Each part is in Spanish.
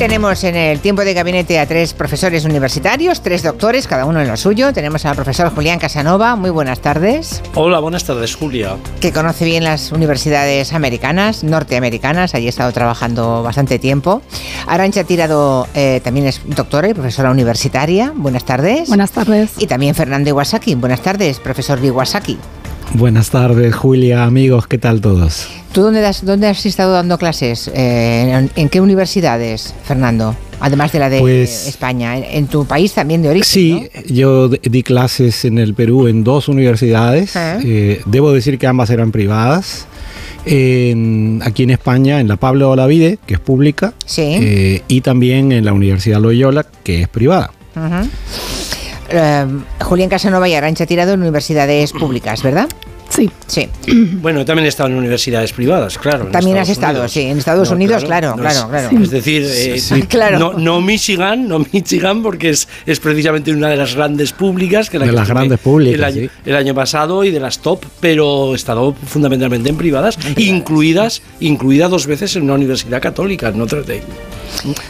Tenemos en el tiempo de gabinete a tres profesores universitarios, tres doctores, cada uno en lo suyo. Tenemos al profesor Julián Casanova. Muy buenas tardes. Hola, buenas tardes, Julia. Que conoce bien las universidades americanas, norteamericanas. Allí he estado trabajando bastante tiempo. Arancha Tirado eh, también es doctora y profesora universitaria. Buenas tardes. Buenas tardes. Y también Fernando Iwasaki. Buenas tardes, profesor Iwasaki. Buenas tardes, Julia, amigos, ¿qué tal todos? ¿Tú dónde has, dónde has estado dando clases? Eh, ¿en, qué universidades, Fernando? Además de la de pues España, ¿En, tu país también de origen? Sí, yo di clases en el Perú en dos universidades. Ah. Eh, debo decir que ambas eran privadas. aquí en España, en la Pablo Olavide, que es pública, sí. Eh, y también en la Universidad Loyola, que es privada. Julián Casanova y Arancha Tirado en universidades públicas, ¿verdad? Sí. Sí. Bueno, también he estado en universidades privadas, claro. También has estado, sí, en Estados Unidos, claro, claro, claro. Es decir, eh, claro. no, Michigan, no Michigan, porque es, es precisamente una de las grandes públicas. Que de las grandes públicas. El año, pasado y de las top, pero he estado fundamentalmente en privadas, incluidas, incluida dos veces en una universidad católica, en Notre Dame.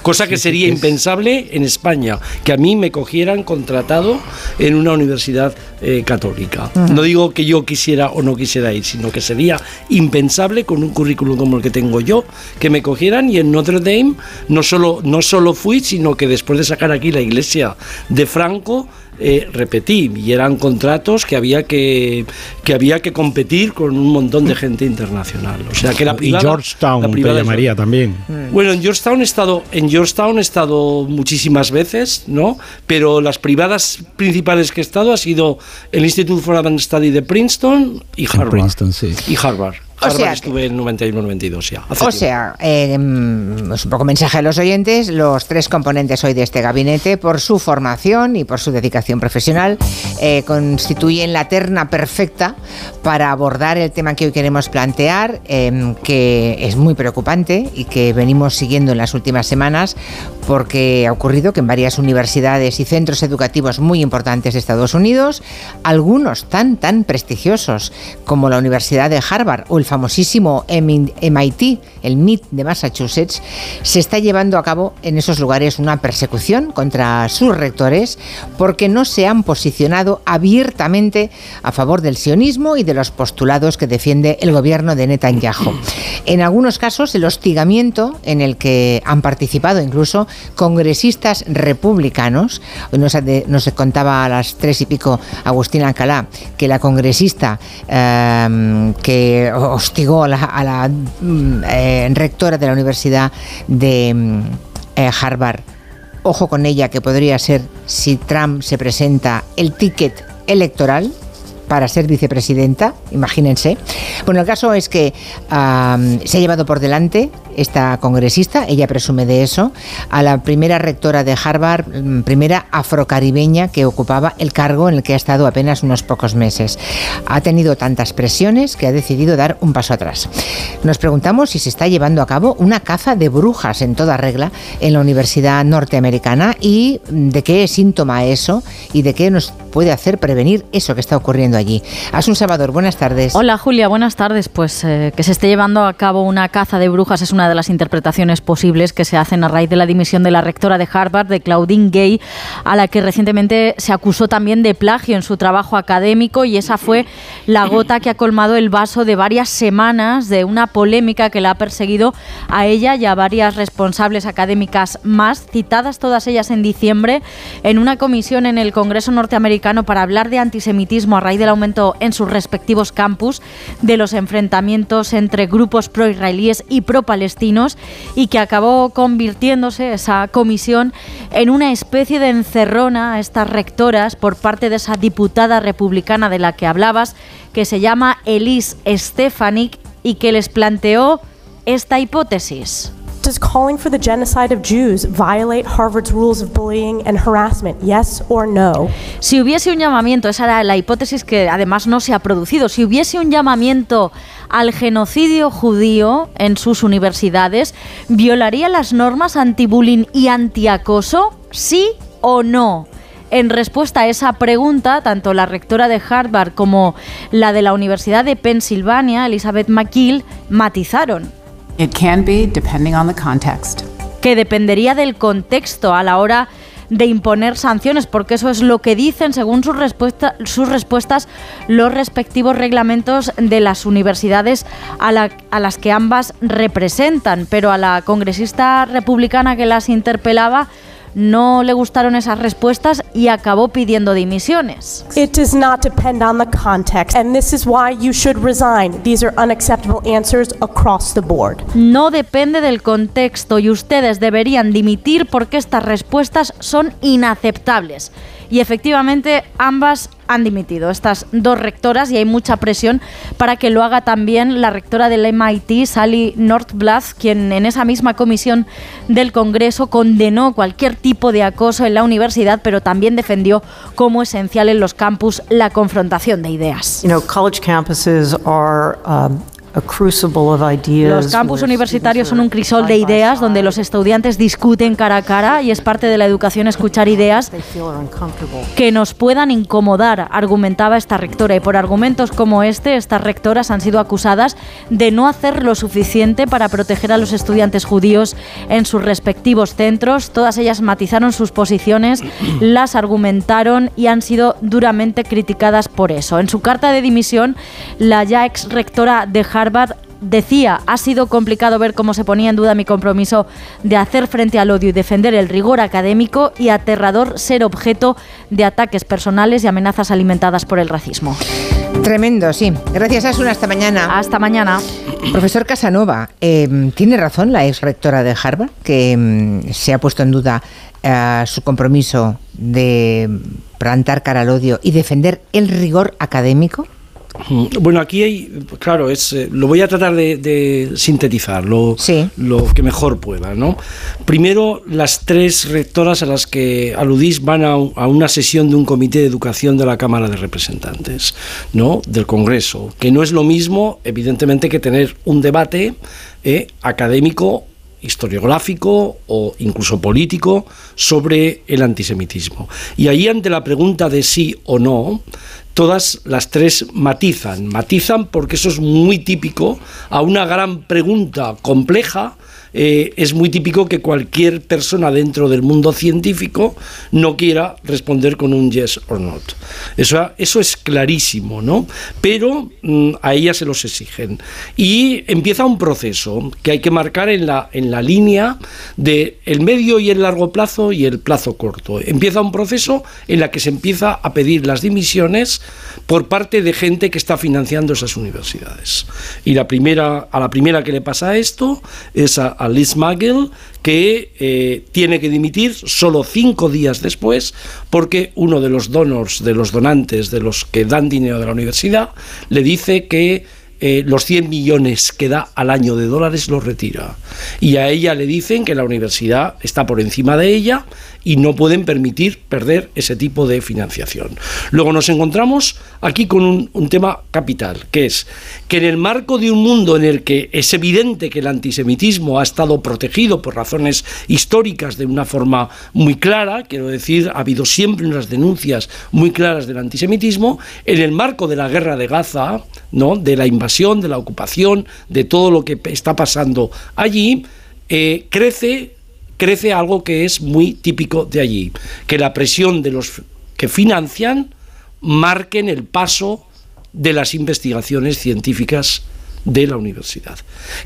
Cosa que sería impensable en España, que a mí me cogieran contratado en una universidad eh, católica. No digo que yo quisiera o no quisiera ir, sino que sería impensable con un currículum como el que tengo yo, que me cogieran y en Notre Dame no solo, no solo fui, sino que después de sacar aquí la iglesia de Franco, eh, repetí y eran contratos que había que, que había que competir con un montón de gente internacional. O sea que la privada, y Georgetown la llamaría también. Mm. Bueno, en Georgetown he estado en Georgetown he estado muchísimas veces, ¿no? Pero las privadas principales que he estado ha sido el Institute for Advanced Study de Princeton y Harvard. Princeton, sí. Y Harvard o sea, estuve en 91-92 ya. o sea, eh, un poco mensaje a los oyentes, los tres componentes hoy de este gabinete, por su formación y por su dedicación profesional, eh, constituyen la terna perfecta para abordar el tema que hoy queremos plantear, em, que es muy preocupante y que venimos siguiendo en las últimas semanas, porque ha ocurrido que en varias universidades y centros educativos muy importantes de Estados Unidos, algunos tan, tan prestigiosos como la Universidad de Harvard o el famosísimo MIT, el MIT de Massachusetts, se está llevando a cabo en esos lugares una persecución contra sus rectores porque no se han posicionado abiertamente a favor del sionismo y de los postulados que defiende el gobierno de Netanyahu. En algunos casos, el hostigamiento en el que han participado incluso congresistas republicanos, nos, nos contaba a las tres y pico Agustín Alcalá que la congresista eh, que hostigó a la, mm, eh, rectora de la Universidad de mm, eh, Harvard. Ojo con ella, que podría ser, si Trump se presenta, el ticket electoral para ser vicepresidenta, imagínense. Bueno, el caso es que se ha llevado por delante esta congresista, ella presume de eso, a la primera rectora de Harvard, mm, primera afrocaribeña que ocupaba el cargo en el que ha estado apenas unos pocos meses. Ha tenido tantas presiones que ha decidido dar un paso atrás. Nos preguntamos si se está llevando a cabo una caza de brujas en toda regla en la Universidad Norteamericana y de qué síntoma eso y de qué nos puede hacer prevenir eso que está ocurriendo allí. Asun Salvador, buenas tardes. Hola Julia, buenas tardes. Pues eh, que se esté llevando a cabo una caza de brujas es una de las interpretaciones posibles que se hacen a raíz de la dimisión de la rectora de Harvard, de Claudine Gay, a la que recientemente se acusó también de plagio en su trabajo académico y esa fue la gota que ha colmado el vaso de varias semanas de una polémica que la ha perseguido a ella y a varias responsables académicas más, citadas todas ellas en diciembre en una comisión en el Congreso norteamericano para hablar de antisemitismo a raíz del aumento en sus respectivos campus de los enfrentamientos entre grupos pro-israelíes y pro-palestinos y que acabó convirtiéndose esa comisión en una especie de encerrona a estas rectoras por parte de esa diputada republicana de la que hablabas, que se llama Elise Stefanik y que les planteó esta hipótesis. Calling for the genocide of Jews violate Harvard's rules of bullying and harassment? Yes or no? Si hubiese un llamamiento, esa era la hipótesis que además no se ha producido, si hubiese un llamamiento al genocidio judío en sus universidades, ¿violaría las normas anti-bullying y anti-acoso? ¿Sí o no? En respuesta a esa pregunta, tanto la rectora de Harvard como la de la Universidad de Pensilvania, Elizabeth McGill, matizaron. It can be depending on the context. Que dependería del contexto a la hora de imponer sanciones, porque eso es lo que dicen, según sus, sus respuestas, los respectivos reglamentos de las universidades a, a las que ambas representan. Pero a la congresista republicana que las interpelaba, no le gustaron esas respuestas y acabó pidiendo dimisiones. It does not depend on the context and this is why you should resign. These are unacceptable answers across the board. No depende del contexto y ustedes deberían dimitir porque estas respuestas son inaceptables y efectivamente ambas han dimitido, estas dos rectoras, y hay mucha presión para que lo haga también la rectora del MIT, Sally Northblatt, quien en esa misma comisión del Congreso condenó cualquier tipo de acoso en la universidad, pero también defendió como esencial en los campus la confrontación de ideas. Los campus universitarios son un crisol de ideas donde los estudiantes discuten cara a cara y es parte de la educación escuchar ideas que nos puedan incomodar, argumentaba esta rectora. Y por argumentos como este, estas rectoras han sido acusadas de no hacer lo suficiente para proteger a los estudiantes judíos en sus respectivos centros. Todas ellas matizaron sus posiciones, las argumentaron y han sido duramente criticadas por eso. En su carta de dimisión, la ya ex rectora de Harvard decía, ha sido complicado ver cómo se ponía en duda mi compromiso de hacer frente al odio y defender el rigor académico y aterrador ser objeto de ataques personales y amenazas alimentadas por el racismo. Tremendo, sí. Gracias, Asuna. Hasta mañana. Hasta mañana. Profesor Casanova, em, ¿tiene razón la ex rectora de Harvard que em, se ha puesto en duda eh, su compromiso de plantar cara al odio y defender el rigor académico? Bueno, aquí hay, claro, es, eh, lo voy a tratar de, sintetizar lo, lo, que mejor pueda. ¿no? Primero, las tres rectoras a las que aludís van a, una sesión de un comité de educación de la Cámara de Representantes, ¿no? del Congreso, que no es lo mismo, evidentemente, que tener un debate eh, académico historiográfico o incluso político sobre el antisemitismo. Y ahí ante la pregunta de sí o no, todas las tres matizan. Matizan porque eso es muy típico a una gran pregunta compleja eh, es muy típico que cualquier persona dentro del mundo científico no quiera responder con un yes or not. Eso, eso es clarísimo, ¿no? Pero mm, a ellas se los exigen. Y empieza un proceso que hay que marcar en la, en la línea de el medio y el largo plazo y el plazo corto. Empieza un proceso en la que se empieza a pedir las dimisiones por parte de gente que está financiando esas universidades. Y la primera, a la primera que le pasa esto es a, a Liz Magel, que eh, tiene que dimitir solo cinco días después porque uno de los donors, de los donantes, de los que dan dinero de la universidad, le dice que eh, los 100 millones que da al año de dólares los retira. Y a ella le dicen que la universidad está por encima de ella y no pueden permitir perder ese tipo de financiación. Luego nos encontramos aquí con un, tema capital, que es que en el marco de un mundo en el que es evidente que el antisemitismo ha estado protegido por razones históricas de una forma muy clara, quiero decir, ha habido siempre unas denuncias muy claras del antisemitismo, en el marco de la guerra de Gaza, ¿no? de la invasión, de la ocupación, de todo lo que está pasando allí, eh, crece crece algo que es muy típico de allí, que la presión de los que financian marquen el paso de las investigaciones científicas de la universidad,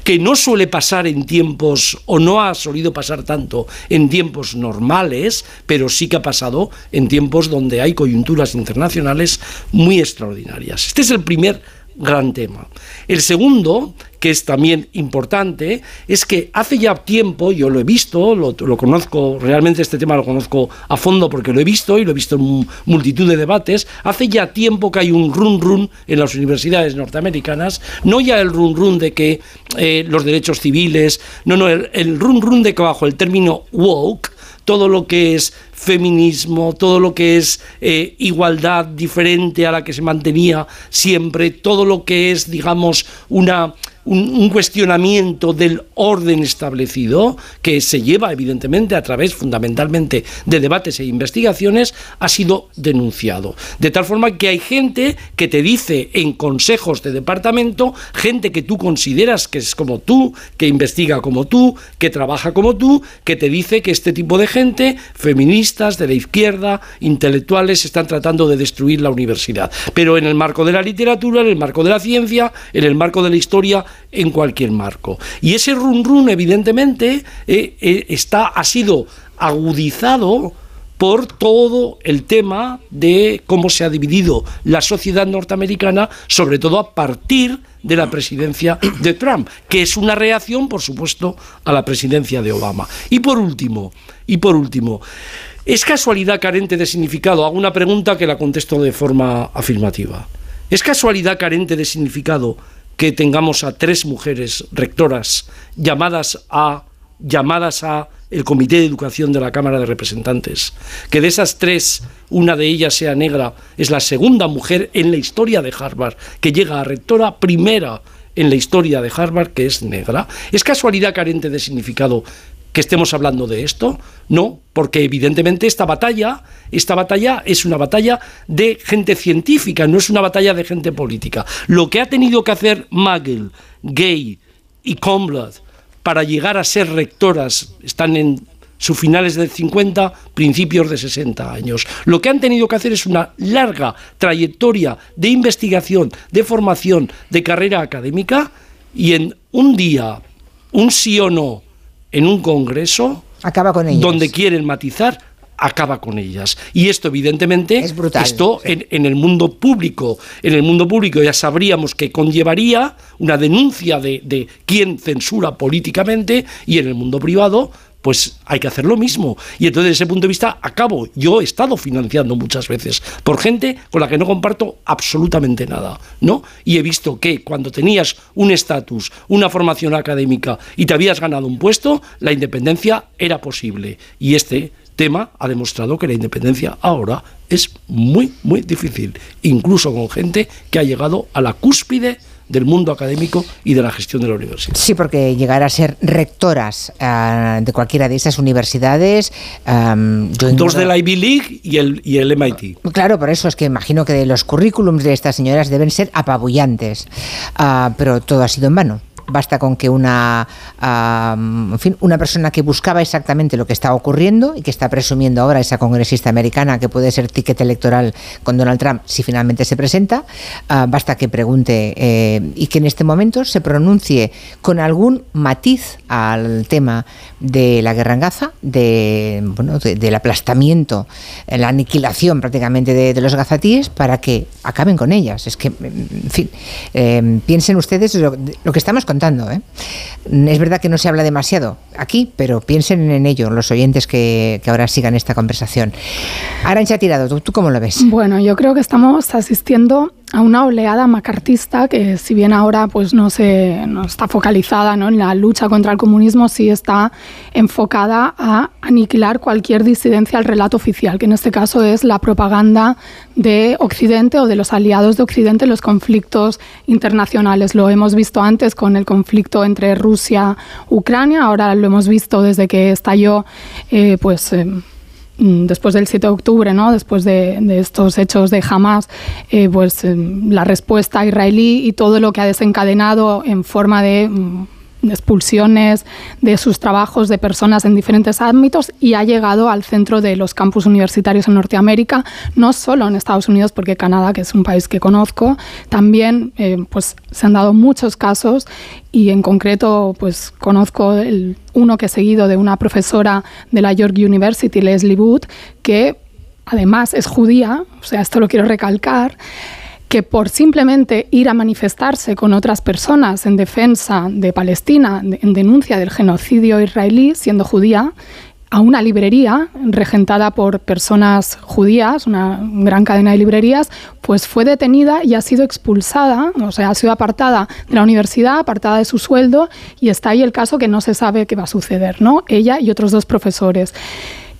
que no suele pasar en tiempos, o no ha solido pasar tanto en tiempos normales, pero sí que ha pasado en tiempos donde hay coyunturas internacionales muy extraordinarias. Este es el primer gran tema. El segundo, que es también importante, es que hace ya tiempo, yo lo he visto, lo, conozco, realmente este tema lo conozco a fondo porque lo he visto y lo he visto en multitud de debates, hace ya tiempo que hay un run run en las universidades norteamericanas, no ya el run run de que eh, los derechos civiles, no, no, el, el run run de que bajo el término woke, todo lo que es feminismo, todo lo que es eh, igualdad diferente a la que se mantenía siempre, todo lo que es, digamos, una un, cuestionamiento del orden establecido, que se lleva evidentemente a través fundamentalmente de debates e investigaciones, ha sido denunciado. De tal forma que hay gente que te dice en consejos de departamento, gente que tú consideras que es como tú, que investiga como tú, que trabaja como tú, que te dice que este tipo de gente, feministas, de la izquierda, intelectuales, están tratando de destruir la universidad. Pero en el marco de la literatura, en el marco de la ciencia, en el marco de la historia, en cualquier marco. Y ese run run, evidentemente, eh, eh, está, ha sido agudizado por todo el tema de cómo se ha dividido la sociedad norteamericana, sobre todo a partir de la presidencia de Trump, que es una reacción, por supuesto, a la presidencia de Obama. Y por último, y por último, ¿es casualidad carente de significado? Hago una pregunta que la contesto de forma afirmativa. ¿Es casualidad carente de significado que tengamos a tres mujeres rectoras llamadas a llamadas a el Comité de Educación de la Cámara de Representantes, que de esas tres, una de ellas sea negra, es la segunda mujer en la historia de Harvard que llega a rectora primera en la historia de Harvard que es negra. ¿Es casualidad carente de significado que estemos hablando de esto? No, porque evidentemente esta batalla, esta batalla es una batalla de gente científica, no es una batalla de gente política. Lo que ha tenido que hacer Magel, Gay y Comblad para llegar a ser rectoras, están en sus finales de 50, principios de 60 años. Lo que han tenido que hacer es una larga trayectoria de investigación, de formación, de carrera académica y en un día, un sí o no en un congreso acaba con ellas. donde quieren matizar acaba con ellas y esto evidentemente es brutal, esto en, en, el mundo público en el mundo público ya sabríamos que conllevaría una denuncia de, de quién censura políticamente y en el mundo privado pues hay que hacer lo mismo. Y entonces, desde ese punto de vista, acabo. Yo he estado financiando muchas veces por gente con la que no comparto absolutamente nada, ¿no? Y he visto que cuando tenías un estatus, una formación académica y te habías ganado un puesto, la independencia era posible. Y este tema ha demostrado que la independencia ahora es muy, muy difícil, incluso con gente que ha llegado a la cúspide del mundo académico y de la gestión de la universidad. Sí, porque llegar a ser rectoras uh, de cualquiera de esas universidades. Um, yo Dos de la Ivy League y el, y el MIT. Claro, por eso es que imagino que los currículums de estas señoras deben ser apabullantes, uh, pero todo ha sido en vano basta con que una, una persona que buscaba exactamente lo que está ocurriendo y que está presumiendo ahora esa congresista americana que puede ser ticket electoral con Donald Trump si finalmente se presenta, uh, basta que pregunte eh, y que en este momento se pronuncie con algún matiz al tema de la guerra en Gaza, de, bueno, de, del aplastamiento, la aniquilación prácticamente de, de, los gazatíes para que acaben con ellas. Es que, en fin, eh, piensen ustedes lo, lo que estamos contando. ¿Eh? Es verdad que no se habla demasiado aquí, pero piensen en ello los oyentes que, ahora sigan esta conversación. Arancha Tirado, ¿tú, ¿tú cómo lo ves? Bueno, yo creo que estamos asistiendo a una oleada macartista que si bien ahora pues no se no está focalizada ¿no? en la lucha contra el comunismo sí está enfocada a aniquilar cualquier disidencia al relato oficial que en este caso es la propaganda de Occidente o de los aliados de Occidente en los conflictos internacionales lo hemos visto antes con el conflicto entre Rusia Ucrania ahora lo hemos visto desde que estalló eh, pues eh, después del 7 de octubre, ¿no? después de, estos hechos de Hamas, eh, pues eh, la respuesta israelí y todo lo que ha desencadenado en forma de mm, expulsiones de sus trabajos de personas en diferentes ámbitos y ha llegado al centro de los campus universitarios en Norteamérica, no solo en Estados Unidos, porque Canadá, que es un país que conozco, también eh, pues, se han dado muchos casos y en concreto pues conozco el, uno que he seguido de una profesora de la York University, Leslie Wood, que además es judía, o sea, esto lo quiero recalcar, que por simplemente ir a manifestarse con otras personas en defensa de Palestina, en denuncia del genocidio israelí, siendo judía, a una librería regentada por personas judías, una gran cadena de librerías, pues fue detenida y ha sido expulsada, o sea, ha sido apartada de la universidad, apartada de su sueldo y está ahí el caso que no se sabe qué va a suceder, ¿no? Ella y otros dos profesores.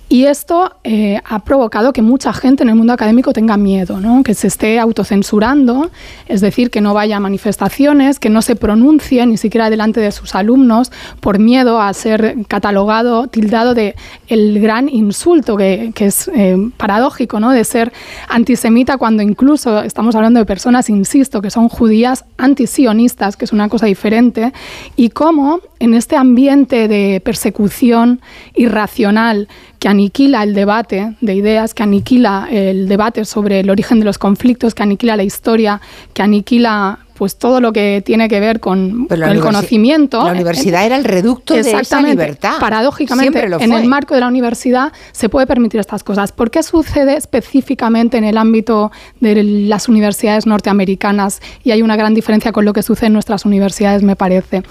Y esto eh, ha provocado que mucha gente en el mundo académico tenga miedo, ¿no? que se esté autocensurando, es decir, que no vaya a manifestaciones, que no se pronuncie ni siquiera delante de sus alumnos por miedo a ser catalogado, tildado de el gran insulto, que, es eh, paradójico, ¿no? de ser antisemita cuando incluso estamos hablando de personas, insisto, que son judías antisionistas, que es una cosa diferente, y cómo en este ambiente de persecución irracional que aniquila el debate de ideas, que aniquila el debate sobre el origen de los conflictos, que aniquila la historia, que aniquila pues todo lo que tiene que ver con, el conocimiento. La universidad era el reducto de esa libertad. Paradójicamente, en el marco de la universidad se puede permitir estas cosas. ¿Por qué sucede específicamente en el ámbito de las universidades norteamericanas? Y hay una gran diferencia con lo que sucede en nuestras universidades, me parece.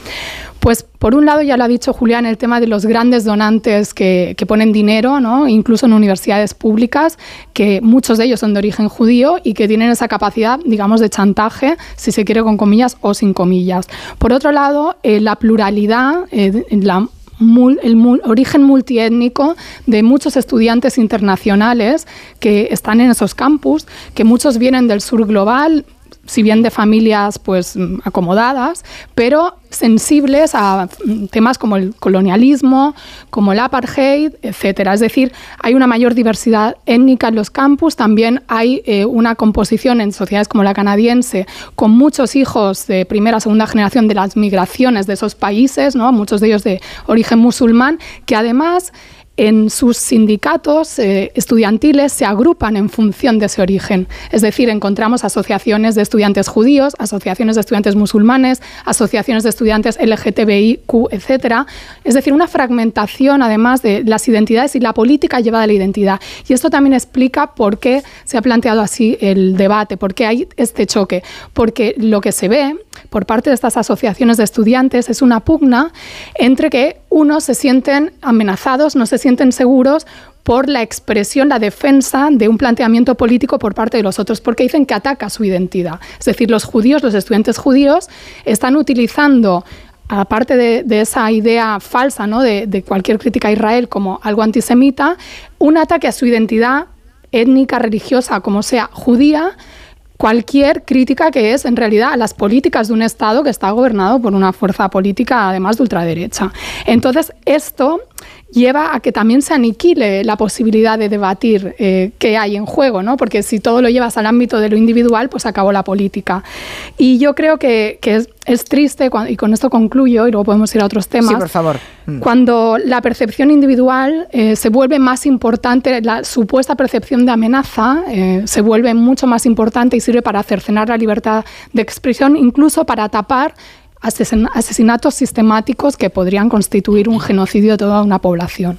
Pues por un lado, ya lo ha dicho Julián, el tema de los grandes donantes que, ponen dinero, ¿no? incluso en universidades públicas, que muchos de ellos son de origen judío y que tienen esa capacidad, digamos, de chantaje, si se quiere con comillas o sin comillas. Por otro lado, eh, la pluralidad, eh, el origen multiétnico de muchos estudiantes internacionales que están en esos campus, que muchos vienen del sur global, si bien de familias pues acomodadas, pero sensibles a temas como el colonialismo, como el apartheid, etcétera. Es decir, hay una mayor diversidad étnica en los campus, también hay eh, una composición en sociedades como la canadiense con muchos hijos de primera segunda generación de las migraciones de esos países, ¿no? muchos de ellos de origen musulmán, que además en sus sindicatos eh, estudiantiles se agrupan en función de ese origen. Es decir, encontramos asociaciones de estudiantes judíos, asociaciones de estudiantes musulmanes, asociaciones de estudiantes LGTBIQ, etc. Es decir, una fragmentación además de las identidades y la política llevada a la identidad. Y esto también explica por qué se ha planteado así el debate, por qué hay este choque. Porque lo que se ve por parte de estas asociaciones de estudiantes es una pugna entre que unos se sienten amenazados, no se sienten seguros por la expresión, la defensa de un planteamiento político por parte de los otros, porque dicen que ataca su identidad. Es decir, los judíos, los estudiantes judíos, están utilizando aparte de, esa idea falsa de, cualquier crítica a Israel como algo antisemita, un ataque a su identidad étnica, religiosa, como sea, judía, cualquier crítica que es en realidad a las políticas de un Estado que está gobernado por una fuerza política además de ultraderecha. Entonces, esto lleva a que también se aniquile la posibilidad de debatir eh, qué hay en juego, ¿no? porque si todo lo llevas al ámbito de lo individual, pues acabó la política. Y yo creo que, es, triste, y con esto concluyo, y luego podemos ir a otros temas. Sí, por favor. Mm. Cuando la percepción individual eh, se vuelve más importante, la supuesta percepción de amenaza eh, se vuelve mucho más importante y sirve para cercenar la libertad de expresión, incluso para tapar asesinatos sistemáticos que podrían constituir un genocidio de toda una población.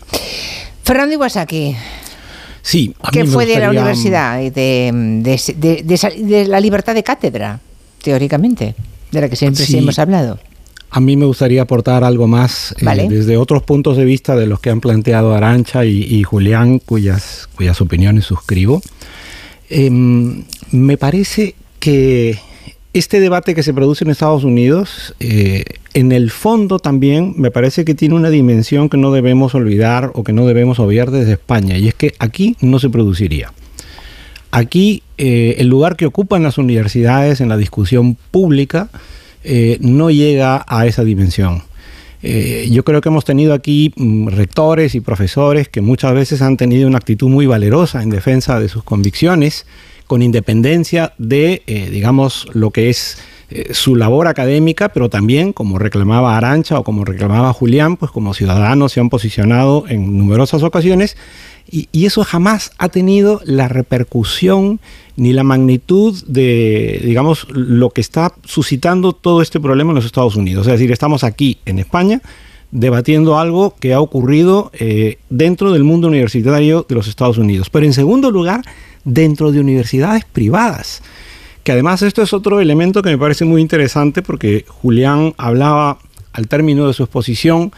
Fernando Iwasaki. Sí, ¿Qué fue de la universidad y de, la libertad de cátedra, teóricamente, de la que siempre hemos hablado? A mí me gustaría aportar algo más eh, desde otros puntos de vista de los que han planteado Arancha y, Julián, cuyas, cuyas opiniones suscribo. Em, me parece que este debate que se produce en Estados Unidos, eh, en el fondo también me parece que tiene una dimensión que no debemos olvidar o que no debemos obviar desde España, y es que aquí no se produciría. Aquí eh, el lugar que ocupan las universidades en la discusión pública eh, no llega a esa dimensión. yo creo que hemos tenido aquí mm, rectores y profesores que muchas veces han tenido una actitud muy valerosa en defensa de sus convicciones, con independencia de, eh, digamos, lo que es eh, su labor académica, pero también, como reclamaba Arancha o como reclamaba Julián, pues como ciudadanos se han posicionado en numerosas ocasiones y, eso jamás ha tenido la repercusión ni la magnitud de, digamos, lo que está suscitando todo este problema en los Estados Unidos. Es decir, estamos aquí en España debatiendo algo que ha ocurrido eh, dentro del mundo universitario de los Estados Unidos. Pero en segundo lugar, dentro de universidades privadas. Que además esto es otro elemento que me parece muy interesante porque Julián hablaba al término de su exposición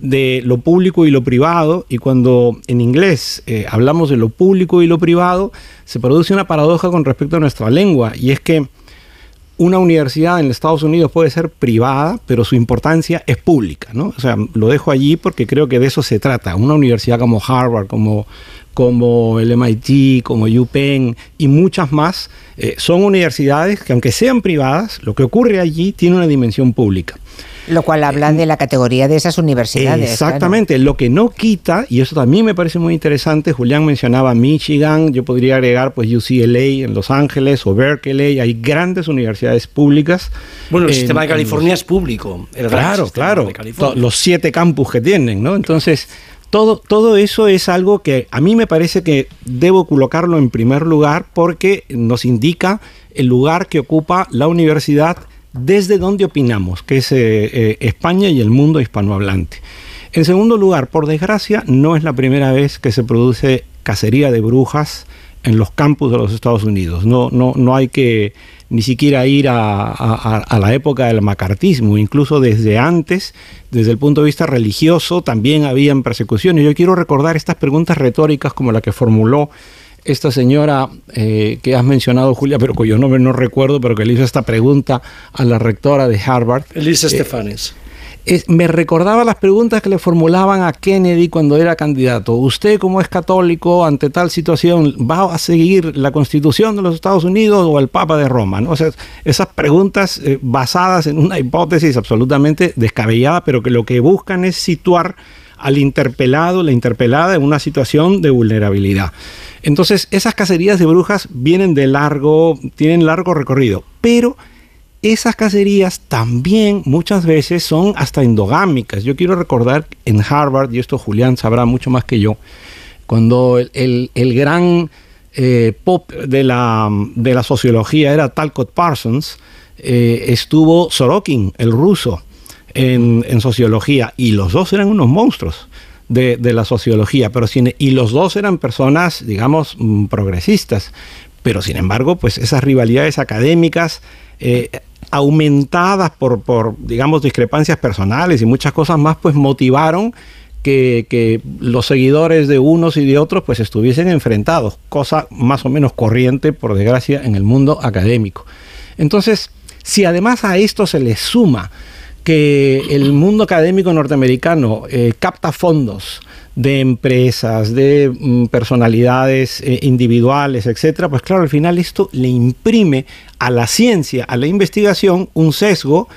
de lo público y lo privado y cuando en inglés eh, hablamos de lo público y lo privado se produce una paradoja con respecto a nuestra lengua y es que una universidad en Estados Unidos puede ser privada, pero su importancia es pública, ¿no? O sea, lo dejo allí porque creo que de eso se trata. Una universidad como Harvard, como, como el MIT, como UPenn y muchas más, eh, son universidades que aunque sean privadas, lo que ocurre allí tiene una dimensión pública. Lo cual habla de la categoría de esas universidades. Exactamente, lo que no quita, y eso también me parece muy interesante, Julián mencionaba Michigan, yo podría agregar pues UCLA en Los Ángeles o Berkeley, hay grandes universidades públicas. Bueno, el sistema de California es público. El claro, claro, los siete campus que tienen, ¿no? Entonces, todo, todo, eso es algo que a mí me parece que debo colocarlo en primer lugar porque nos indica el lugar que ocupa la universidad desde donde opinamos, que es eh, eh, España y el mundo hispanohablante. En segundo lugar, por desgracia, no es la primera vez que se produce cacería de brujas en los campus de los Estados Unidos. No, no, no hay que ni siquiera ir a, a, la época del macartismo, incluso desde antes, desde el punto de vista religioso, también habían persecuciones. Yo quiero recordar estas preguntas retóricas como la que formuló esta señora eh, que has mencionado, Julia, pero cuyo nombre no recuerdo, pero que le hizo esta pregunta a la rectora de Harvard. Elisa eh, me recordaba las preguntas que le formulaban a Kennedy cuando era candidato. ¿Usted como es católico ante tal situación va a seguir la constitución de los Estados Unidos o el Papa de Roma? ¿no? O sea, esas preguntas eh, basadas en una hipótesis absolutamente descabellada, pero que lo que buscan es situar al interpelado, la interpelada en una situación de vulnerabilidad. Entonces, esas cacerías de brujas vienen de largo, tienen largo recorrido, pero esas cacerías también muchas veces son hasta endogámicas. Yo quiero recordar en Harvard, y esto Julián sabrá mucho más que yo, cuando el, gran eh, pop de la, de la, sociología era Talcott Parsons, eh, estuvo Sorokin, el ruso, en, sociología, y los dos eran unos monstruos de, la sociología, pero y los dos eran personas, digamos, mm, progresistas, pero sin embargo, pues esas rivalidades académicas eh, aumentadas por, por, digamos, discrepancias personales y muchas cosas más, pues motivaron que, que, los seguidores de unos y de otros pues estuviesen enfrentados, cosa más o menos corriente, por desgracia, en el mundo académico. Entonces, si además a esto se le suma que el mundo académico norteamericano eh, capta fondos de empresas, de mm, personalidades eh, individuales, etcétera, pues claro, al final esto le imprime a la ciencia, a la investigación, un sesgo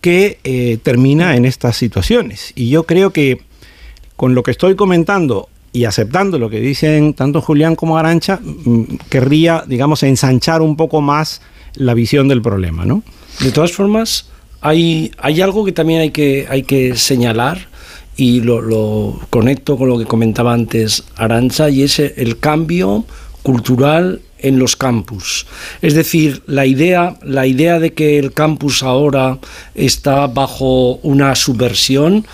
que eh, termina en estas situaciones. Y yo creo que con lo que estoy comentando y aceptando lo que dicen tanto Julián como Arancha, mm, querría, digamos, ensanchar un poco más la visión del problema, ¿no? De todas formas, hay, hay algo que también hay que, señalar y lo, conecto con lo que comentaba antes Arancha y es el cambio cultural en los campus. Es decir, la idea, la idea de que el campus ahora está bajo una subversión,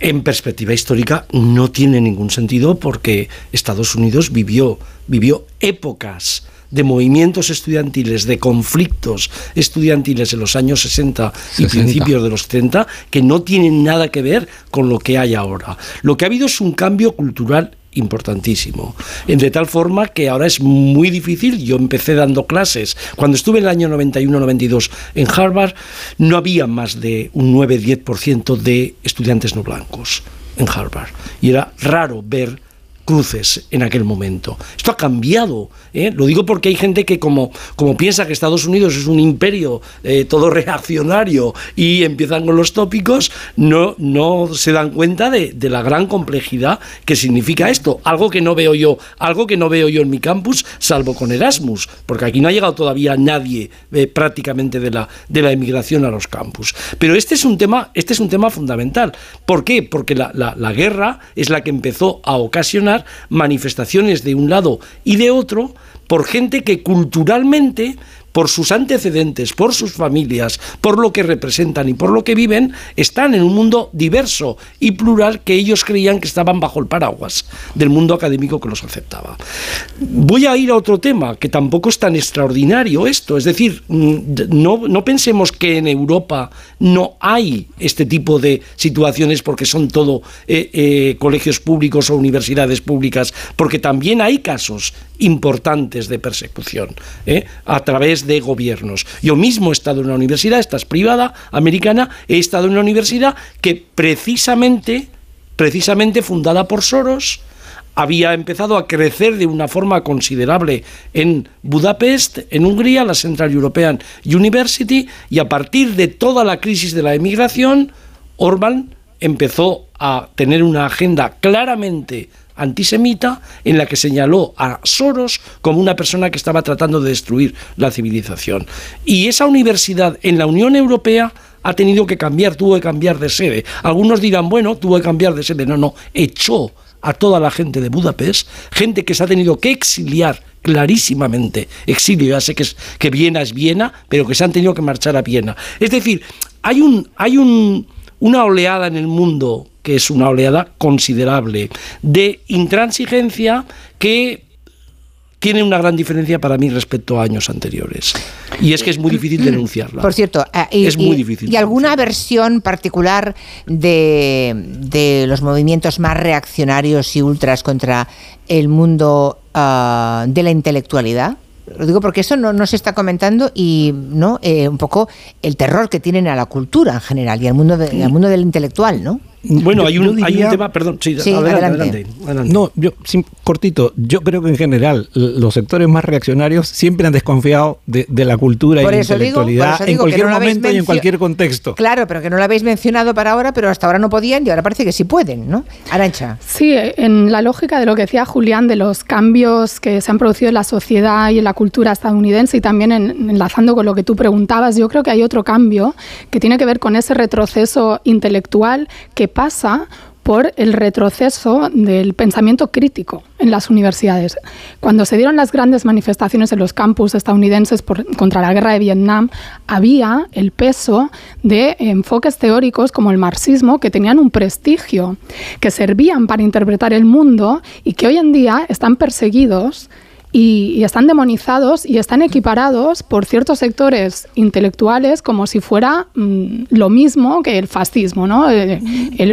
en perspectiva histórica no tiene ningún sentido porque Estados Unidos vivió, vivió épocas de movimientos estudiantiles, de conflictos estudiantiles en los años 60 y principios de los 70, que no tienen nada que ver con lo que hay ahora. Lo que ha habido es un cambio cultural importantísimo. De tal forma que ahora es muy difícil. Yo empecé dando clases. Cuando estuve en el año 91-92 en Harvard, no había más de un 9-10% de estudiantes no blancos en Harvard. Y era raro ver cruces en aquel momento. Esto ha cambiado. ¿eh? Lo digo porque hay gente que como, como piensa que Estados Unidos es un imperio eh, todo reaccionario y empiezan con los tópicos, no, no se dan cuenta de, la gran complejidad que significa esto. Algo que no veo yo, algo que no veo yo en mi campus, salvo con Erasmus, porque aquí no ha llegado todavía nadie eh, prácticamente de la, de la emigración a los campus. Pero este es un tema, este es un tema fundamental. ¿Por qué? Porque la, la guerra es la que empezó a ocasionar manifestaciones de un lado y de otro por gente que culturalmente por sus antecedentes, por sus familias, por lo que representan y por lo que viven, están en un mundo diverso y plural que ellos creían que estaban bajo el paraguas del mundo académico que los aceptaba. Voy a ir a otro tema, que tampoco es tan extraordinario esto, es decir, mm, no, no pensemos que en Europa no hay este tipo de situaciones porque son todo eh, eh, colegios públicos o universidades públicas, porque también hay casos importantes de persecución ¿eh? a través de gobiernos. Yo mismo he estado en una universidad, esta es privada, americana, he estado en una universidad que precisamente, precisamente fundada por Soros, había empezado a crecer de una forma considerable en Budapest, en Hungría, la Central European University, y a partir de toda la crisis de la emigración, Orban empezó a tener una agenda claramente antisemita en la que señaló a Soros como una persona que estaba tratando de destruir la civilización. Y esa universidad en la Unión Europea ha tenido que cambiar, tuvo que cambiar de sede. Algunos dirán, bueno, tuvo que cambiar de sede. No, no, echó a toda la gente de Budapest, gente que se ha tenido que exiliar clarísimamente, exilio, ya sé que, es, que Viena es Viena, pero que se han tenido que marchar a Viena. Es decir, hay, un, hay un, una oleada en el mundo que es una oleada considerable de intransigencia que tiene una gran diferencia para mí respecto a años anteriores. Y es que es muy difícil denunciarla. Por cierto, eh, y, es muy difícil. ¿Y alguna versión particular de, los movimientos más reaccionarios y ultras contra el mundo ah, de la intelectualidad? Lo digo porque eso no, se está comentando y no eh, un poco el terror que tienen a la cultura en general y al mundo, al mundo del intelectual, ¿no? Bueno, hay, un, hay un tema, perdón, sí, adelante, adelante, No, yo, cortito, yo creo que en general los sectores más reaccionarios siempre han desconfiado de, la cultura y la intelectualidad en cualquier momento y en cualquier contexto. Claro, pero que no lo habéis mencionado para ahora, pero hasta ahora no podían y ahora parece que sí pueden, ¿no? Arancha. Sí, en la lógica de lo que decía Julián, de los cambios que se han producido en la sociedad y en la cultura estadounidense y también enlazando con lo que tú preguntabas, yo creo que hay otro cambio que tiene que ver con ese retroceso intelectual que pasa por el retroceso del pensamiento crítico en las universidades. Cuando se dieron las grandes manifestaciones en los campus estadounidenses contra la guerra de Vietnam, había el peso de enfoques teóricos como el marxismo que tenían un prestigio, que servían para interpretar el mundo y que hoy en día están perseguidos y, están demonizados y están equiparados por ciertos sectores intelectuales como si fuera mm, lo mismo que el fascismo. ¿no? Eh,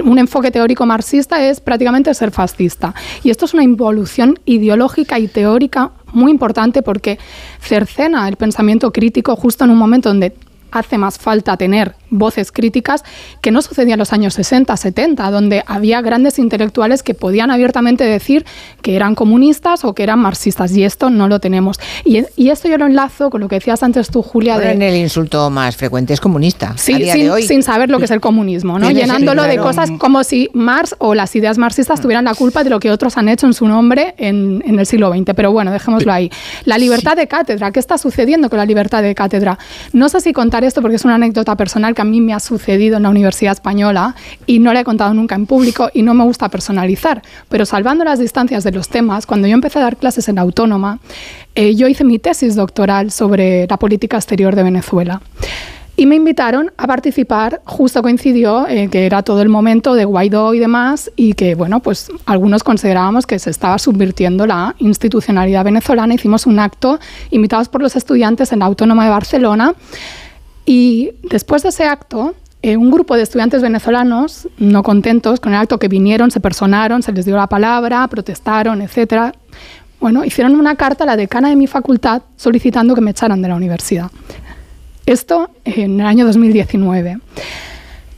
un enfoque teórico marxista es prácticamente ser fascista. Y esto es una involución ideológica y teórica muy importante porque cercena el pensamiento crítico justo en un momento donde hace más falta tener voces críticas que no sucedía en los años 60, 70, donde había grandes intelectuales que podían abiertamente decir que eran comunistas o que eran marxistas, y esto no lo tenemos. Y, esto yo lo enlazo con lo que decías antes tú, Julia. de, en el insulto más frecuente es comunista. Sí, sin, saber lo que es el comunismo, ¿no? llenándolo de cosas como si Marx o las ideas marxistas tuvieran la culpa de lo que otros han hecho en su nombre en, en el siglo XX. Pero bueno, dejémoslo ahí. La libertad de cátedra, ¿qué está sucediendo con la libertad de cátedra? No sé si contar esto porque es una anécdota personal que a mí me ha sucedido en la Universidad Española y no la he contado nunca en público y no me gusta personalizar, pero salvando las distancias de los temas, cuando yo empecé a dar clases en Autónoma, eh, yo hice mi tesis doctoral sobre la política exterior de Venezuela. Y me invitaron a participar, justo coincidió eh, que era todo el momento de Guaidó y demás, y que, bueno, pues algunos considerábamos que se estaba subvirtiendo la institucionalidad venezolana. Hicimos un acto invitados por los estudiantes en la Autónoma de Barcelona, y después de ese acto, eh, un grupo de estudiantes venezolanos, no contentos con el acto, que vinieron, se personaron, se les dio la palabra, protestaron, etc. Bueno, hicieron una carta a la decana de mi facultad solicitando que me echaran de la universidad. Esto en el año 2019.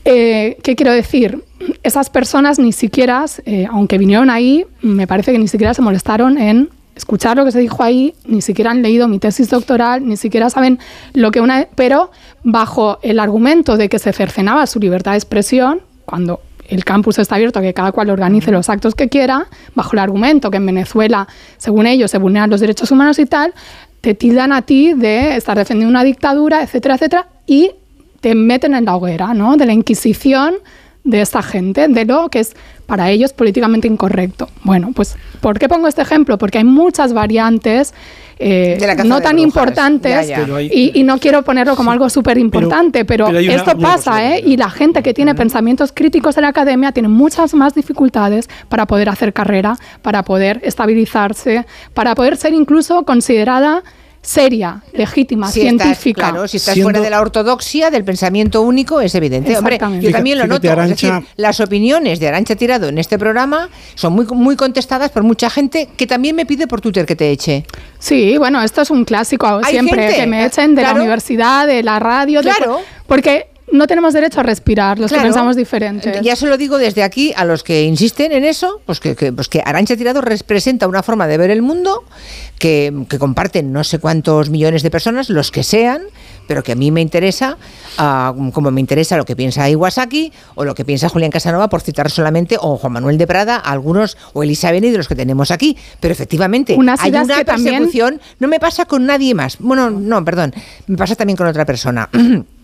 Eh, ¿Qué quiero decir? Esas personas ni siquiera, eh, aunque vinieron ahí, me parece que ni siquiera se molestaron en escuchar lo que se dijo ahí, ni siquiera han leído mi tesis doctoral, ni siquiera saben lo que una... Pero bajo el argumento de que se cercenaba su libertad de expresión, cuando el campus está abierto a que cada cual organice los actos que quiera, bajo el argumento que en Venezuela, según ellos, se vulneran los derechos humanos y tal, te tildan a ti de estar defendiendo una dictadura, etcétera, etcétera, y te meten en la hoguera, ¿no? De la Inquisición de esta gente, de lo que es para ellos políticamente incorrecto. Bueno, pues ¿por qué pongo este ejemplo? Porque hay muchas variantes eh, no tan importantes Y, no quiero ponerlo como algo súper importante, pero, esto pasa, ¿eh? Y la gente que tiene pensamientos críticos en la academia tiene muchas más dificultades para poder hacer carrera, para poder estabilizarse, para poder ser incluso considerada seria, legítima, científica. claro, si estás fuera de la ortodoxia, del pensamiento único, es evidente. Hombre, yo también lo noto. es decir, las opiniones de Arancha Tirado en este programa son muy, muy contestadas por mucha gente que también me pide por Twitter que te eche. Sí, bueno, esto es un clásico siempre, que me echen de la universidad, de la radio. Claro. porque no tenemos derecho a respirar, los que pensamos diferente. Ya se lo digo desde aquí a los que insisten en eso, pues que, pues que Arancha Tirado representa una forma de ver el mundo que, comparten no sé cuántos millones de personas, los que sean, pero que a mí me interesa, ah, como me interesa lo que piensa Iwasaki o lo que piensa Julián Casanova, por citar solamente, o Juan Manuel de Prada, algunos, o Elisa Beni de los que tenemos aquí. Pero efectivamente, hay una persecución, no me pasa con nadie más. Bueno, no, perdón, me pasa también con otra persona.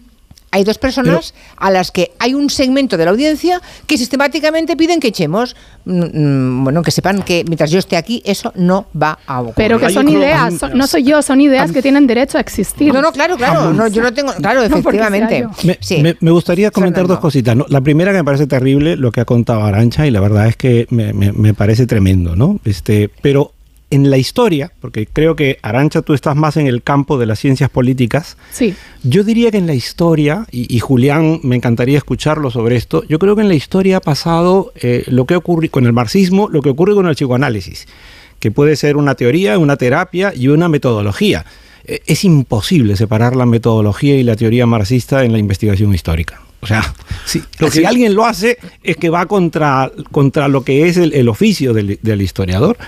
hay dos personas a las que hay un segmento de la audiencia que sistemáticamente piden que echemos. Mm, mm, bueno, que sepan que mientras yo esté aquí, eso no va a ocurrir. Pero que son ideas, no soy yo, son ideas que tienen derecho a existir. No, no, claro, claro. No, yo no tengo. Claro, efectivamente. Me, gustaría comentar dos cositas. La primera que me parece terrible lo que ha contado Arancha y la verdad es que me, me parece tremendo, ¿no? Este, pero en la historia, porque creo que Arancha tú estás más en el campo de las ciencias políticas, sí. yo diría que en la historia, y, Julián me encantaría escucharlo sobre esto, yo creo que en la historia ha pasado eh, lo que ocurre con el marxismo, lo que ocurre con el psicoanálisis, que puede ser una teoría, una terapia y una metodología. Eh, es imposible separar la metodología y la teoría marxista en la investigación histórica. O sea, si, si alguien lo hace es que va contra, contra lo que es el, oficio del, del historiador.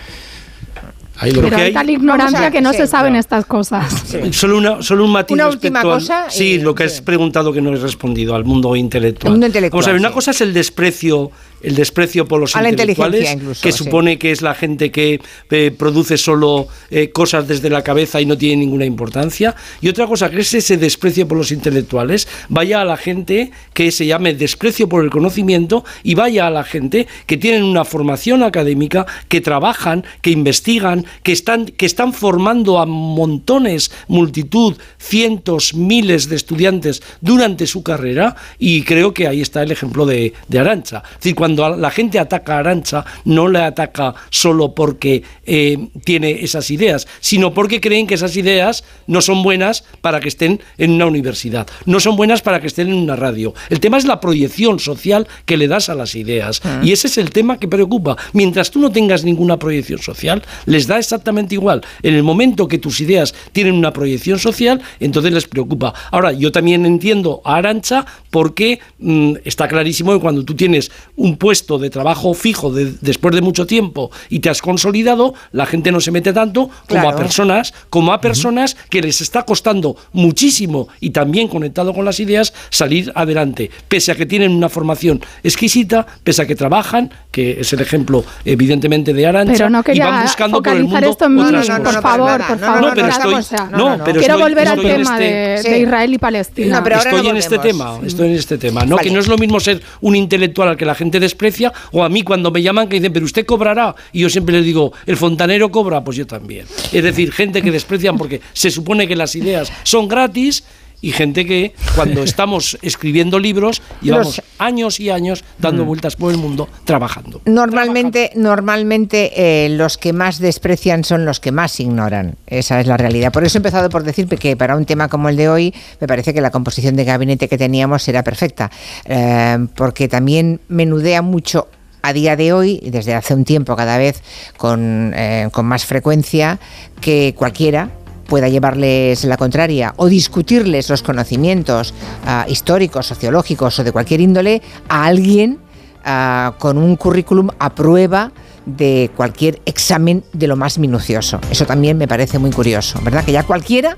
Pero hay tal ignorancia que no se saben estas cosas. Solo, una, solo un matiz una última cosa. sí, lo que has preguntado que no he respondido al mundo intelectual. mundo intelectual una cosa es el desprecio el desprecio por los intelectuales, que supone que es la gente que eh, produce solo eh, cosas desde la cabeza y no tiene ninguna importancia. Y otra cosa que es ese desprecio por los intelectuales, vaya a la gente que se llame desprecio por el conocimiento y vaya a la gente que tienen una formación académica, que trabajan, que investigan, que están, que están formando a montones, multitud, cientos, miles de estudiantes durante su carrera y creo que ahí está el ejemplo de, de Arancha. Es decir, cuando la gente ataca a Arancha, no le ataca solo porque eh, tiene esas ideas, sino porque creen que esas ideas no son buenas para que estén en una universidad, no son buenas para que estén en una radio. El tema es la proyección social que le das a las ideas. Ah. Y ese es el tema que preocupa. Mientras tú no tengas ninguna proyección social, les da exactamente igual. En el momento que tus ideas tienen una proyección social, entonces les preocupa. Ahora, yo también entiendo a Arancha porque mm, está clarísimo que cuando tú tienes un puesto de trabajo fijo después de mucho tiempo y te has consolidado, la gente no se mete tanto como a personas, como a personas que les está costando muchísimo y también conectado con las ideas salir adelante, pese a que tienen una formación exquisita, pese a que trabajan, que es el ejemplo evidentemente de Arancha, y van buscando por el mundo esto en otras no, por favor, por favor, no, pero estoy, no, pero quiero volver al tema este de, Israel y Palestina. pero estoy en este tema, estoy en este tema, no que no es lo mismo ser un intelectual al que la gente desprecia o a mí cuando me llaman que dicen, pero usted cobrará. Y yo siempre les digo, el fontanero cobra, pues yo también. Es decir, gente que desprecian porque se supone que las ideas son gratis y gente que cuando estamos escribiendo libros llevamos años y años dando mm. vueltas por el mundo trabajando. Normalmente, normalmente eh, los que más desprecian son los que más ignoran. Esa es la realidad. Por eso he empezado por decir que para un tema como el de hoy me parece que la composición de gabinete que teníamos era perfecta, eh, porque también menudea mucho a día de hoy, desde hace un tiempo cada vez con, eh, con más frecuencia, que cualquiera pueda llevarles la contraria o discutirles los conocimientos ah, históricos, sociológicos o de cualquier índole a alguien ah, con un currículum a prueba de cualquier examen de lo más minucioso. Eso también me parece muy curioso, ¿verdad? Que ya cualquiera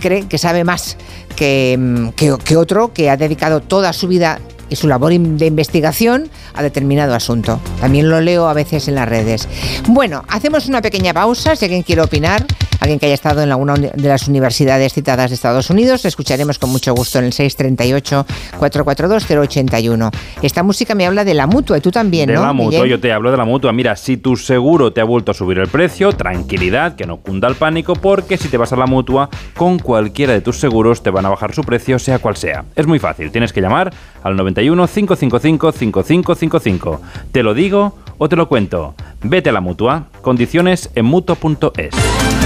cree que sabe más que, mm, que otro que ha dedicado toda su vida y su labor de investigación a determinado asunto. También lo leo a veces en las redes. Bueno, hacemos una pequeña pausa. Si alguien quiere opinar, alguien que haya estado en alguna de las universidades citadas de Estados Unidos, escucharemos con mucho gusto en el 638-442-081. Esta música me habla de la mutua y tú también, ¿no? De la mutua, yo te hablo de la mutua. Mira, si tu seguro te ha vuelto a subir el precio, tranquilidad, que no cunda el pánico, porque si te vas a la mutua, con cualquiera de tus seguros te van a bajar su precio, sea cual sea. Es muy fácil, tienes que llamar al 90 91 555 5555. ¿Te lo digo o te lo cuento? Vete a la mutua. Condiciones en mutuo.es.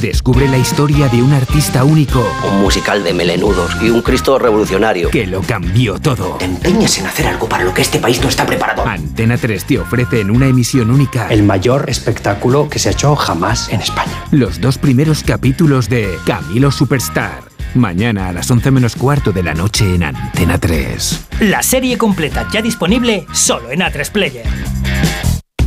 Descubre la historia de un artista único. Un musical de melenudos y un Cristo revolucionario. Que lo cambió todo. Te empeñes en hacer algo para lo que este país no está preparado. Antena 3 te ofrece en una emisión única. El mayor espectáculo que se ha hecho jamás en España. Los dos primeros capítulos de Camilo Superstar. Mañana a las 11 menos cuarto de la noche en Antena 3. La serie completa ya disponible solo en A3 Player.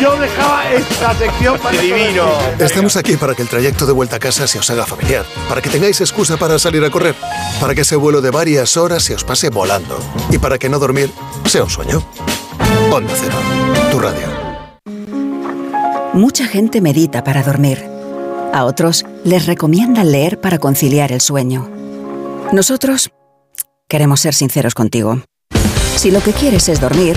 yo dejaba esta sección para... divino! Estamos aquí para que el trayecto de vuelta a casa se os haga familiar, para que tengáis excusa para salir a correr, para que ese vuelo de varias horas se os pase volando y para que no dormir sea un sueño. Onda Cero, tu radio. Mucha gente medita para dormir. A otros les recomiendan leer para conciliar el sueño. Nosotros queremos ser sinceros contigo. Si lo que quieres es dormir,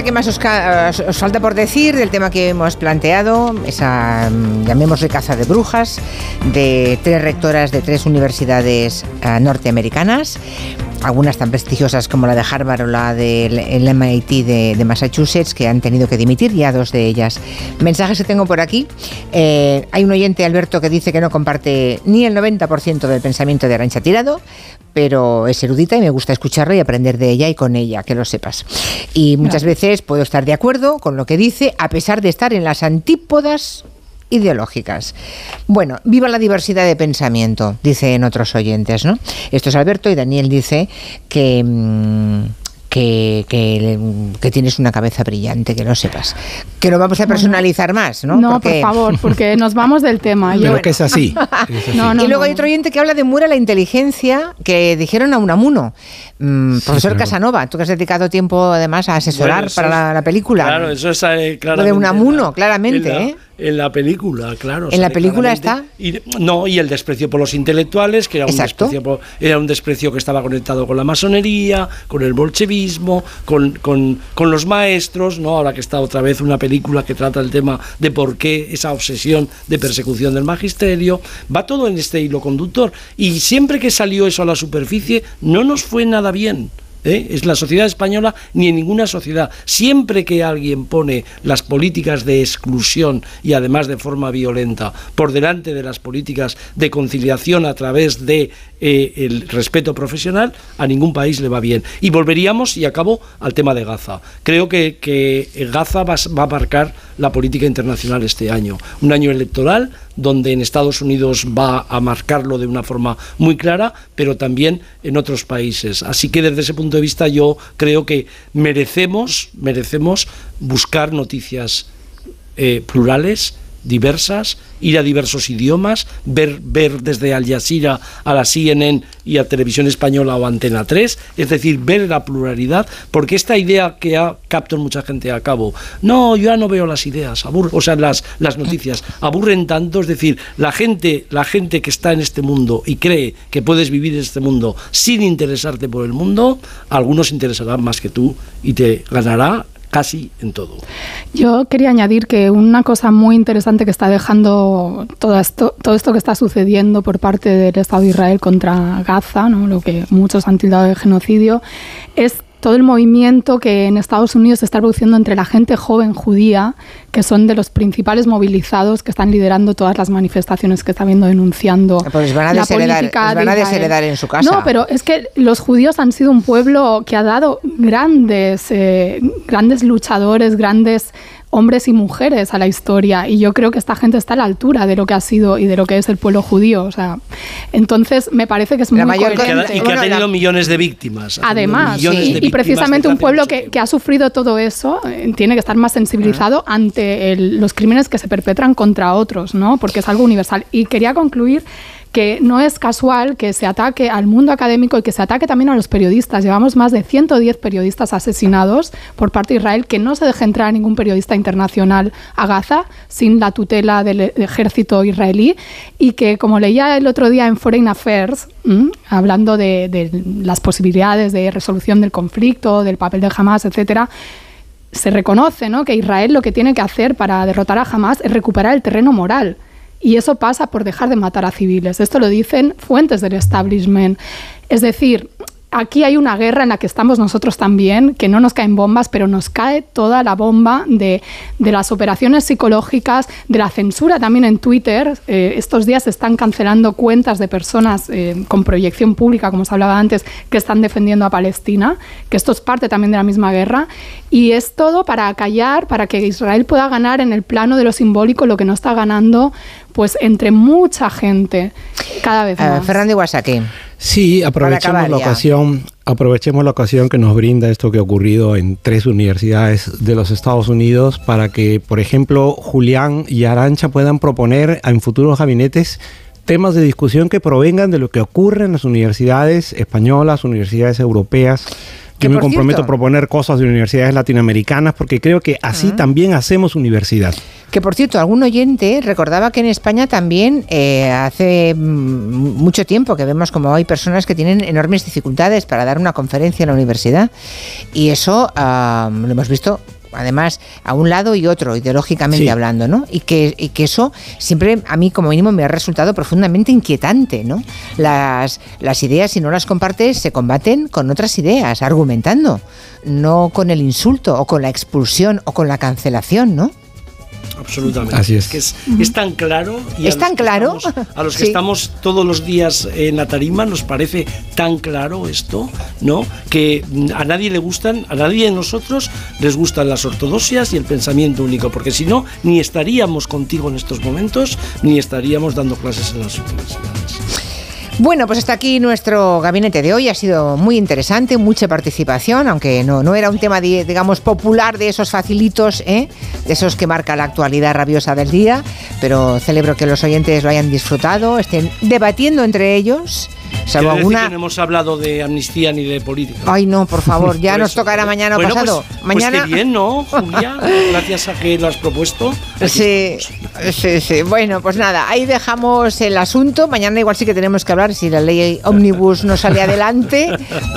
Sé qué más os, falta por decir del tema que hemos planteado, esa, mm, llamémosle caza de brujas, de tres rectoras de tres universidades eh, norteamericanas, algunas tan prestigiosas como la de Harvard o la del el MIT de, de Massachusetts, que han tenido que dimitir, ya dos de ellas. Mensajes que tengo por aquí. Eh, hay un oyente, Alberto, que dice que no comparte ni el 90% del pensamiento de Arancha Tirado, pero es erudita y me gusta escucarla y aprender de ella y con ella, que lo sepas. Y muchas veces puedo estar de acuerdo con lo que dice, a pesar de estar en las antípodas ideológicas. Bueno, viva la diversidad de pensamiento, dicen otros oyentes, ¿no? Esto es Alberto y Daniel dice que... mm, que, que, que tienes una cabeza brillante, que lo sepas. Que lo vamos a personalizar más, ¿no? No, Porque- por favor, porque nos vamos del tema. Yo- Pero que es así. No, no, y luego no, hay otro oyente que habla de Mura la inteligencia que dijeron a Unamuno. Mm, profesor claro. Casanova, tú que has dedicado tiempo además a asesorar Bueno, para es- la, la película. Claro, eso es eh, Lo claramente. de Unamuno, en la- claramente, en la, ¿eh? En la película, claro. En la película claramente. Y, no, y el desprecio por los intelectuales, que era un, Exacto. desprecio por- era un desprecio que estaba conectado con la masonería, con el bolchevismo, con, con, con los maestros, ¿no? Ahora que está otra vez una película que trata el tema de por qué esa obsesión de persecución del magisterio. Va todo en este hilo conductor. Y siempre que salió eso a la superficie, no nos fue nada bien. ¿Eh? Es la sociedad española ni en ninguna sociedad. Siempre que alguien pone las políticas de exclusión y además de forma violenta por delante de las políticas de conciliación a través de eh, el respeto profesional, a ningún país le va bien. Y volveríamos, y acabo, al tema de Gaza. Creo que, que Gaza va, va a marcar la política internacional este año. Un año electoral donde en Estados Unidos va a marcarlo de una forma muy clara, pero también en otros países. Así que desde ese punto de vista yo creo que merecemos, merecemos buscar noticias eh, plurales, diversas, ir a diversos idiomas, ver, ver desde Al Jazeera a la CNN y a Televisión Española o Antena 3, es decir, ver la pluralidad, porque esta idea que ha captado mucha gente a cabo, no, yo ya no veo las ideas, abur- o sea, las, las noticias, aburren tanto, es decir, la gente, la gente que está en este mundo y cree que puedes vivir en este mundo sin interesarte por el mundo, algunos interesarán más que tú y te ganará casi en todo. Yo quería añadir que una cosa muy interesante que está dejando todo esto, todo esto que está sucediendo por parte del Estado de Israel contra Gaza, ¿no? lo que muchos han tildado de genocidio, es todo el movimiento que en Estados Unidos se está produciendo entre la gente joven judía, que son de los principales movilizados que están liderando todas las manifestaciones que está viendo denunciando Pues van a la política van desheredar en su casa. No, pero es que los judíos han sido un pueblo que ha dado grandes, eh, grandes luchadores, grandes hombres y mujeres a la historia y yo creo que esta gente está a la altura de lo que ha sido y de lo que es el pueblo judío o sea entonces me parece que es muy y que ha, coherente. y que ha tenido millones de víctimas. Además, millones sí, de y precisamente un pueblo que, que ha sufrido todo eso eh, tiene que estar más sensibilizado Ah. ante el- los crímenes que se perpetran contra otros, ¿no? Porque es algo universal. Y quería concluir que no es casual que se ataque al mundo académico y que se ataque también a los periodistas. Llevamos más de 110 periodistas asesinados por parte de Israel, que no se deje entrar a ningún periodista internacional a Gaza sin la tutela del ejército israelí y que, como leía el otro día en Foreign Affairs, hablando de, de las posibilidades de resolución del conflicto, del papel de Hamas, etcétera, se reconoce ¿no? que Israel lo que tiene que hacer para derrotar a Hamas es recuperar el terreno moral. Y eso pasa por dejar de matar a civiles. Esto lo dicen fuentes del establishment. Es decir, aquí hay una guerra en la que estamos nosotros también, que no nos caen bombas, pero nos cae toda la bomba de, de las operaciones psicológicas, de la censura también en Twitter. Eh, estos días se están cancelando cuentas de personas eh, con proyección pública, como se hablaba antes, que están defendiendo a Palestina, que esto es parte también de la misma guerra. Y es todo para callar, para que Israel pueda ganar en el plano de lo simbólico lo que no está ganando pues entre mucha gente cada vez Eh, más. Fernando Iwasaki. Sí, aprovechemos la ocasión. aprovechemos la ocasión que nos brinda esto que ha ocurrido en tres universidades de los Estados Unidos para que, por ejemplo, Julián y Arancha puedan proponer en futuros gabinetes temas de discusión que provengan de lo que ocurre en las universidades españolas, universidades europeas. Que, Yo me comprometo cierto- a proponer cosas de universidades latinoamericanas porque creo que así Ah. también hacemos universidad. Que por cierto, algún oyente recordaba que en España también eh, hace mm, mucho tiempo que vemos como hay personas que tienen enormes dificultades para dar una conferencia en la universidad. Y eso ah, lo hemos visto. Además, a un lado y otro, ideológicamente Sí. hablando, ¿no? Y que, y que eso siempre a mí, como mínimo, me ha resultado profundamente inquietante, ¿no? Las, las ideas, si no las compartes, se combaten con otras ideas, argumentando, no con el insulto, o con la expulsión, o con la cancelación, ¿no? Absolutamente. Así es. Que es, es tan claro. y a ¿Es los tan que claro? estamos- a los que Sí. estamos todos los días en la tarima nos parece tan claro esto, ¿no? Que mm, a nadie le gustan, a nadie de nosotros les gustan las ortodoxias y el pensamiento único, porque si no, ni estaríamos contigo en estos momentos, ni estaríamos dando clases en las universidades. Bueno, pues hasta aquí nuestro gabinete de hoy. Ha sido muy interesante, mucha participación, aunque no, no era un tema, di- digamos, popular de esos facilitos, ¿eh? de esos que marca la actualidad rabiosa del día. Pero celebro que los oyentes lo hayan disfrutado, estén debatiendo entre ellos, salvo alguna. que no hemos hablado de amnistía ni de política. Ay, no, por favor, ya Por nos eso. tocará mañana o Bueno, pasado. Pues, mañana. pues qué bien, ¿no, Julia? Gracias a que lo has propuesto. Sí, sí, sí. Bueno, pues nada, ahí dejamos el asunto. Mañana igual sí que tenemos que hablar si la ley Omnibus no sale adelante,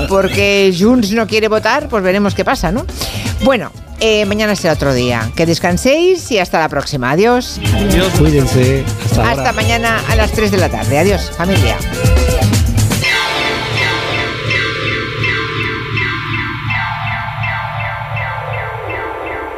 porque Junts no quiere votar, pues veremos qué pasa, ¿no? Bueno, eh, mañana será otro día. Que descanséis y hasta la próxima. Adiós. Cuídense. Hasta ahora. Hasta mañana a las 3 de la tarde. Adiós, familia.